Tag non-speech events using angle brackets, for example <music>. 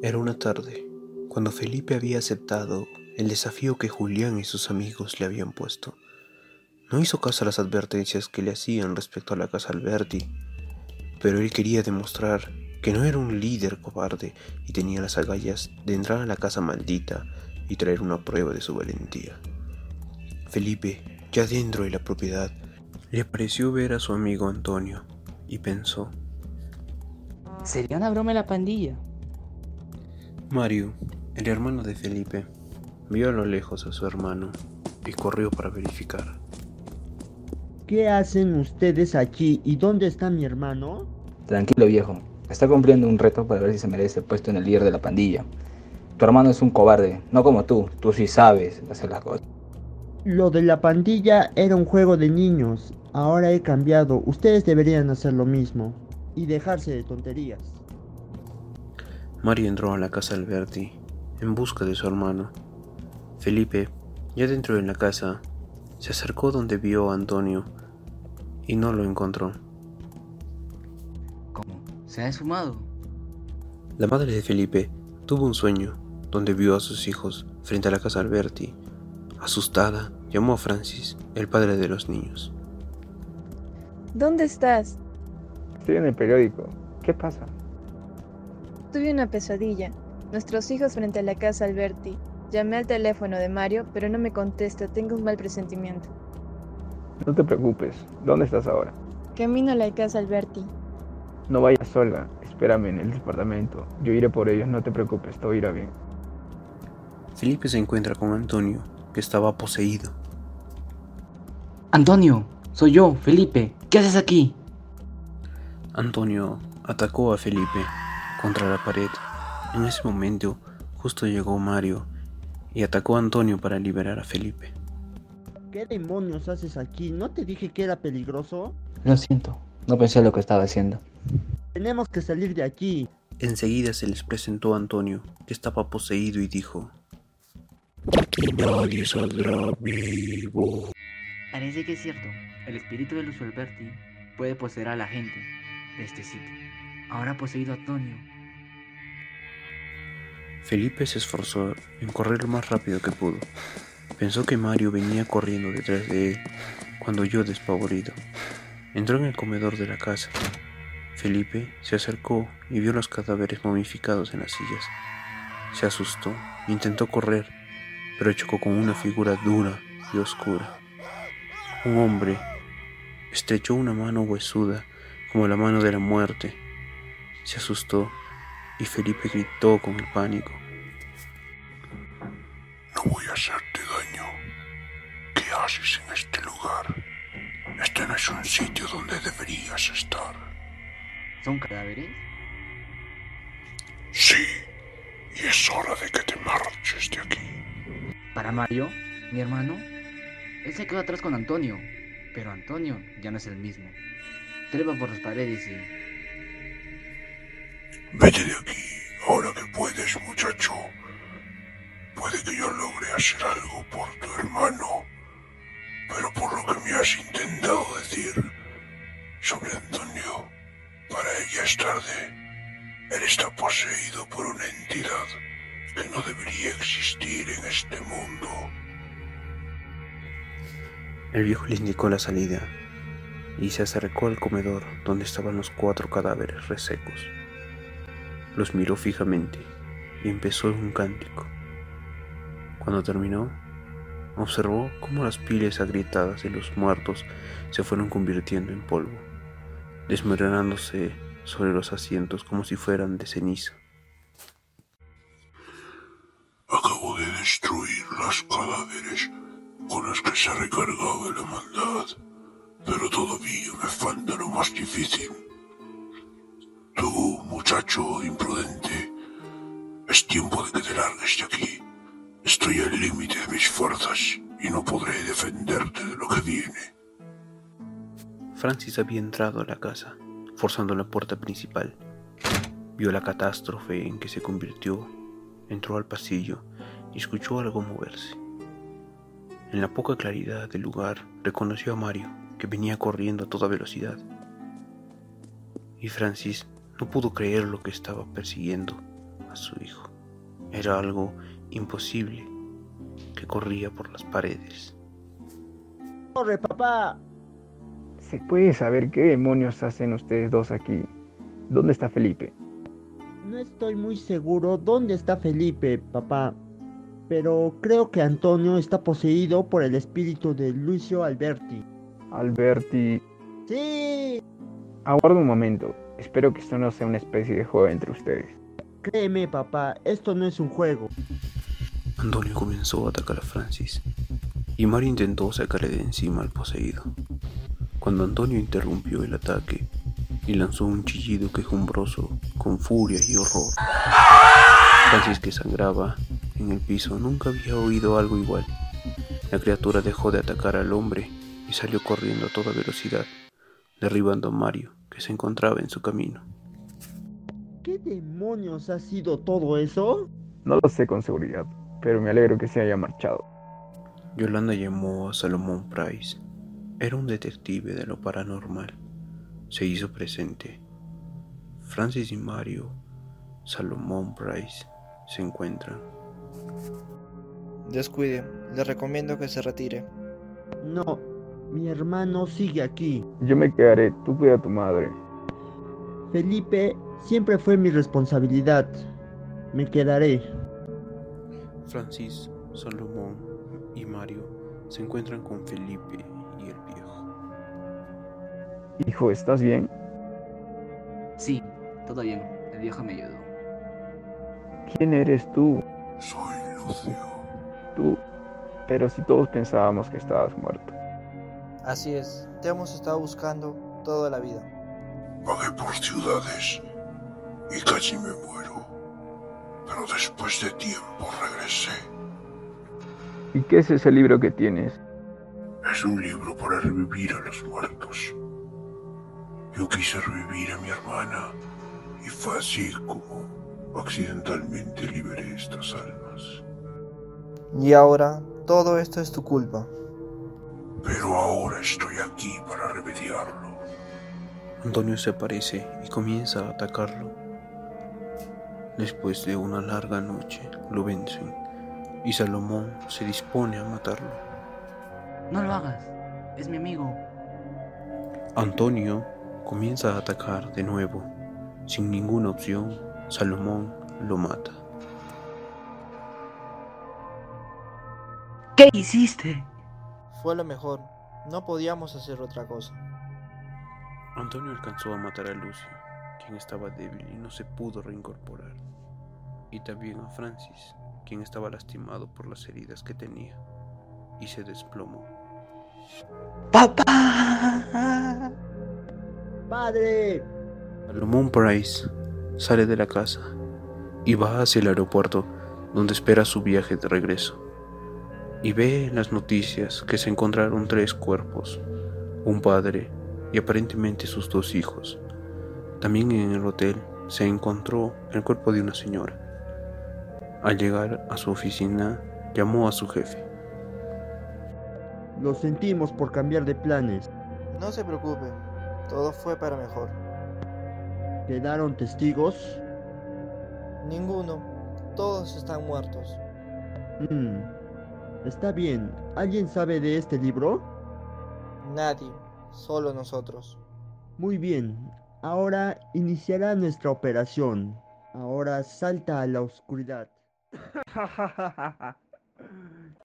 Era una tarde, cuando Felipe había aceptado el desafío que Julián y sus amigos le habían puesto. No hizo caso a las advertencias que le hacían respecto a la casa Alberti, pero él quería demostrar que no era un líder cobarde y tenía las agallas de entrar a la casa maldita y traer una prueba de su valentía. Felipe, ya dentro de la propiedad, le pareció ver a su amigo Antonio y pensó, ¿Sería una broma la pandilla? Mario, el hermano de Felipe, vio a lo lejos a su hermano y corrió para verificar. ¿Qué hacen ustedes aquí y dónde está mi hermano? Tranquilo viejo, está cumpliendo un reto para ver si se merece el puesto en el líder de la pandilla. Tu hermano es un cobarde, no como tú, tú sí sabes hacer las cosas. Lo de la pandilla era un juego de niños, ahora he cambiado, ustedes deberían hacer lo mismo y dejarse de tonterías. Mario entró a la casa Alberti en busca de su hermano. Felipe, ya dentro de la casa, se acercó donde vio a Antonio y no lo encontró. ¿Cómo? ¿Se ha esfumado? La madre de Felipe tuvo un sueño donde vio a sus hijos frente a la casa Alberti. Asustada, llamó a Francis, el padre de los niños. ¿Dónde estás? Estoy en el periódico. ¿Qué pasa? Tuve una pesadilla. Nuestros hijos frente a la casa Alberti. Llamé al teléfono de Mario, pero no me contesta. Tengo un mal presentimiento. No te preocupes. ¿Dónde estás ahora? Camino a la casa Alberti. No vayas sola. Espérame en el departamento. Yo iré por ellos. No te preocupes. Todo irá bien. Felipe se encuentra con Antonio, que estaba poseído. Antonio, soy yo, Felipe. ¿Qué haces aquí? Antonio atacó a Felipe contra la pared. En ese momento, justo llegó Mario y atacó a Antonio para liberar a Felipe. ¿Qué demonios haces aquí? ¿No te dije que era peligroso? Lo siento, no pensé lo que estaba haciendo. Tenemos que salir de aquí. Enseguida se les presentó a Antonio, que estaba poseído, y dijo: Nadie saldrá vivo. Parece que es cierto. El espíritu de Lucio Alberti puede poseer a la gente de este sitio. Ahora ha poseído a Antonio. Felipe se esforzó en correr lo más rápido que pudo. Pensó que Mario venía corriendo detrás de él cuando oyó despavorido. Entró en el comedor de la casa. Felipe se acercó y vio los cadáveres momificados en las sillas. Se asustó, intentó correr, pero chocó con una figura dura y oscura. Un hombre estrechó una mano huesuda como la mano de la muerte. Se asustó y Felipe gritó con el pánico. No voy a hacerte daño. ¿Qué haces en este lugar? Este no es un sitio donde deberías estar. ¿Son cadáveres? Sí, y es hora de que te marches de aquí. Para Mario, mi hermano, él se quedó atrás con Antonio, pero Antonio ya no es el mismo. Trepa por las paredes y... Vete de aquí, ahora que puedes, muchacho. Puede que yo logre hacer algo por tu hermano, pero por lo que me has intentado decir sobre Antonio, para ella es tarde. Él está poseído por una entidad que no debería existir en este mundo. El viejo le indicó la salida y se acercó al comedor donde estaban los cuatro cadáveres resecos. Los miró fijamente y empezó un cántico. Cuando terminó, observó cómo las pieles agrietadas de los muertos se fueron convirtiendo en polvo, desmoronándose sobre los asientos como si fueran de ceniza. Acabo de destruir los cadáveres con los que se ha recargado la maldad, pero todavía me falta lo más difícil. Tú, muchacho imprudente, es tiempo de que te largues de aquí. Estoy al límite de mis fuerzas y no podré defenderte de lo que viene. Francis había entrado a la casa, forzando la puerta principal. Vio la catástrofe en que se convirtió, entró al pasillo y escuchó algo moverse. En la poca claridad del lugar reconoció a Mario, que venía corriendo a toda velocidad. Y Francis no pudo creer lo que estaba persiguiendo. a su hijo. Era algo imposible que corría por las paredes. ¡Corre, papá! ¿Se puede saber qué demonios hacen ustedes dos aquí? ¿Dónde está Felipe? No estoy muy seguro dónde está Felipe, papá, pero creo que Antonio está poseído por el espíritu de Lucio Alberti. Alberti... ¡Sí! Aguarda un momento. Espero que esto no sea una especie de juego entre ustedes. Créeme, papá, esto no es un juego. Antonio comenzó a atacar a Francis y Mario intentó sacarle de encima al poseído. Cuando Antonio interrumpió el ataque y lanzó un chillido quejumbroso con furia y horror, Francis que sangraba en el piso nunca había oído algo igual. La criatura dejó de atacar al hombre y salió corriendo a toda velocidad, derribando a Mario, que se encontraba en su camino. ¿Qué demonios ha sido todo eso? No lo sé con seguridad, pero me alegro que se haya marchado. Yolanda llamó a Salomón Price. Era un detective de lo paranormal. Se hizo presente. Francis y Mario, Salomón Price, se encuentran. Descuide, le recomiendo que se retire. No, mi hermano sigue aquí. Yo me quedaré, tú cuida a tu madre. Felipe siempre fue mi responsabilidad. Me quedaré. Francis, Salomón y Mario se encuentran con Felipe y el viejo. Hijo, ¿estás bien? Sí, todo bien. El viejo me ayudó. ¿Quién eres tú? Soy Lucio. Tú. Pero si todos pensábamos que estabas muerto. Así es, te hemos estado buscando toda la vida. Vagué por ciudades y casi me muero. Pero después de tiempo regresé. ¿Y qué es ese libro que tienes? Es un libro para revivir a los muertos. Yo quise revivir a mi hermana y fue así como accidentalmente liberé estas almas. Y ahora, todo esto es tu culpa. Pero ahora estoy aquí para remediarlo. Antonio se aparece y comienza a atacarlo. Después de una larga noche, lo vencen y Salomón se dispone a matarlo. No lo hagas. Es mi amigo. Antonio comienza a atacar de nuevo. Sin ninguna opción, Salomón lo mata. ¿Qué hiciste? Fue lo mejor. No podíamos hacer otra cosa. Antonio alcanzó a matar a Lucio, quien estaba débil y no se pudo reincorporar, y también a Francis, quien estaba lastimado por las heridas que tenía, y se desplomó. ¡Papá! ¡Padre! Salomón Price sale de la casa y va hacia el aeropuerto donde espera su viaje de regreso. Y ve en las noticias que se encontraron tres cuerpos, un padre y aparentemente sus dos hijos. También en el hotel se encontró el cuerpo de una señora. Al llegar a su oficina, llamó a su jefe. Lo sentimos por cambiar de planes. No se preocupe, todo fue para mejor. ¿Quedaron testigos? Ninguno, todos están muertos. Mm, está bien. ¿Alguien sabe de este libro? Nadie, solo nosotros. Muy bien. Ahora iniciará nuestra operación. Ahora salta a la oscuridad. <laughs>